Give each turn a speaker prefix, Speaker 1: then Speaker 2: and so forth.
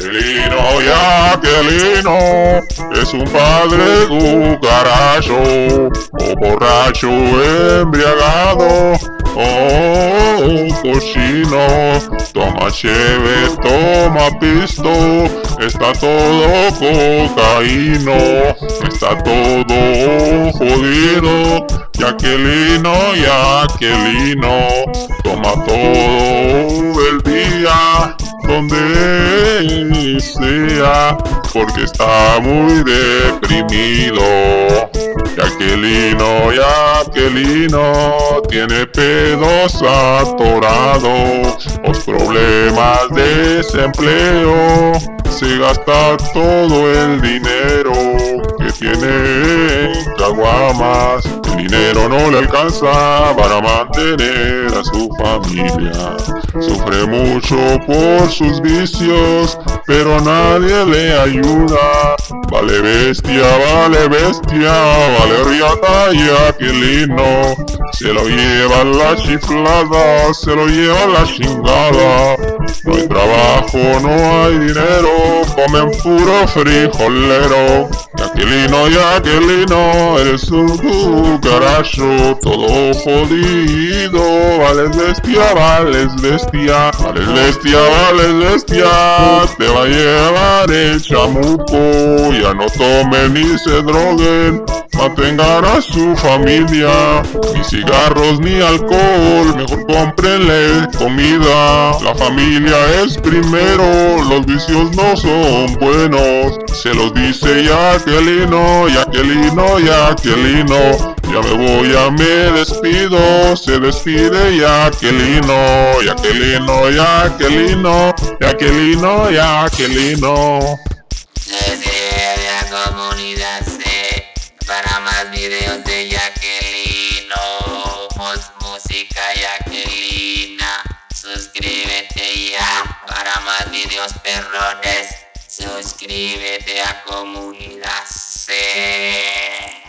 Speaker 1: Aquelino y Aquelino es un padre cucaracho o borracho embriagado Oh, cochino, toma cheve, toma pisto, está todo cocaíno, está todo jodido, Yaquelino, Yaquelino, toma todo el día, donde porque está muy deprimido. Yaquelino, Yaquelino, tiene pedos atorados, los problemas de desempleo, se gasta todo el dinero que tiene en caguamas. El dinero no le alcanza para mantener a su familia. Sufre mucho por sus vicios, pero nadie le ayuda. Vale bestia, vale bestia, vale riata y aquilino. Se lo lleva la chiflada, se lo lleva la chingada. No hay trabajo, no hay dinero, comen puro frijolero. Aquilino y aquilino, eres un cucaracho, todo jodido. Vales bestia, vales bestia, vales bestia, vales bestia. Te va a llevar el chamuco, ya no tomen ni se droguen. Mantengan a su familia, ni cigarros ni alcohol, mejor cómprenle comida. La familia es primero, los vicios no son buenos. Se los dice Jacquelino, Jacquelino, Jacquelino. Ya me voy, ya me despido, se despide Jacquelino, Jacquelino, Jacquelino, Jacquelino, Jacquelino.
Speaker 2: Suscríbete a comunidad C para más videos de Jacquelino, Mos- música Jacquelina. Suscríbete ya para más videos perrones. Suscríbete a comunidad C.